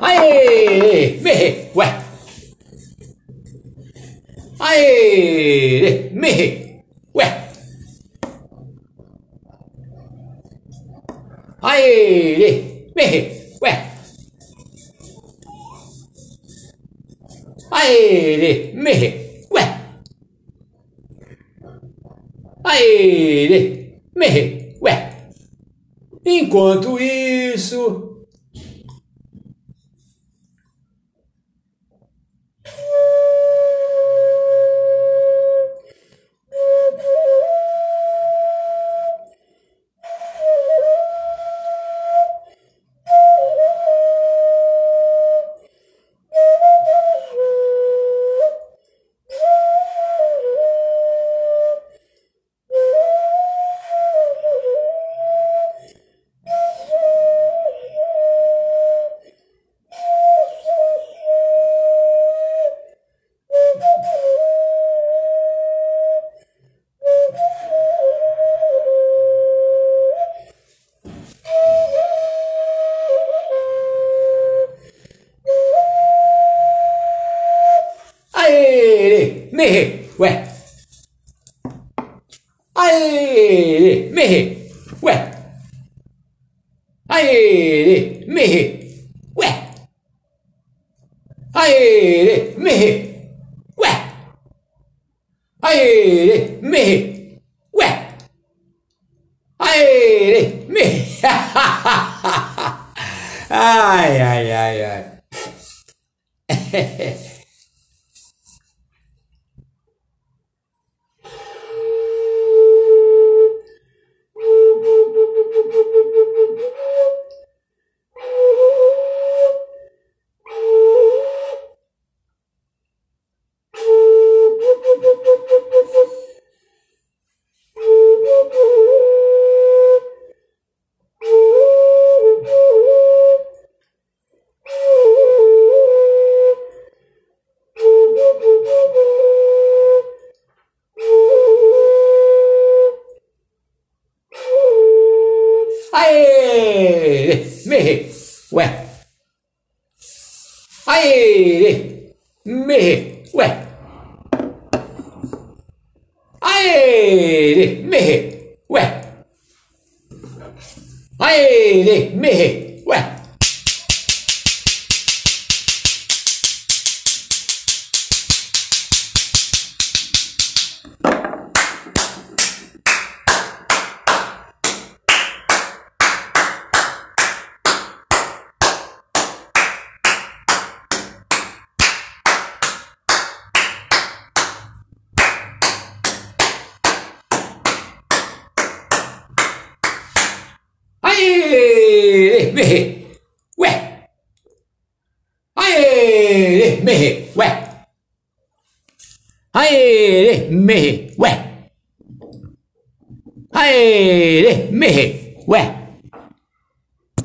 Aê, merre, ué. Aê, merre, ué. Aê, merre, ué. Aê, merre, ué. Aê, merre, ué. Enquanto isso, Mehe, ué. Aê, mehe, ué. Aê, mehe, ué. Aê, mehe, ué. Aê, mehe, ué. Aê, mehe. Ai, ai, ai, ai. Aê! Merre! Ué! Aê! Merre! Ué! Aê! Merre! Ué! Aê! 没黑喂。哎没黑喂。哎没黑喂。哎没黑喂。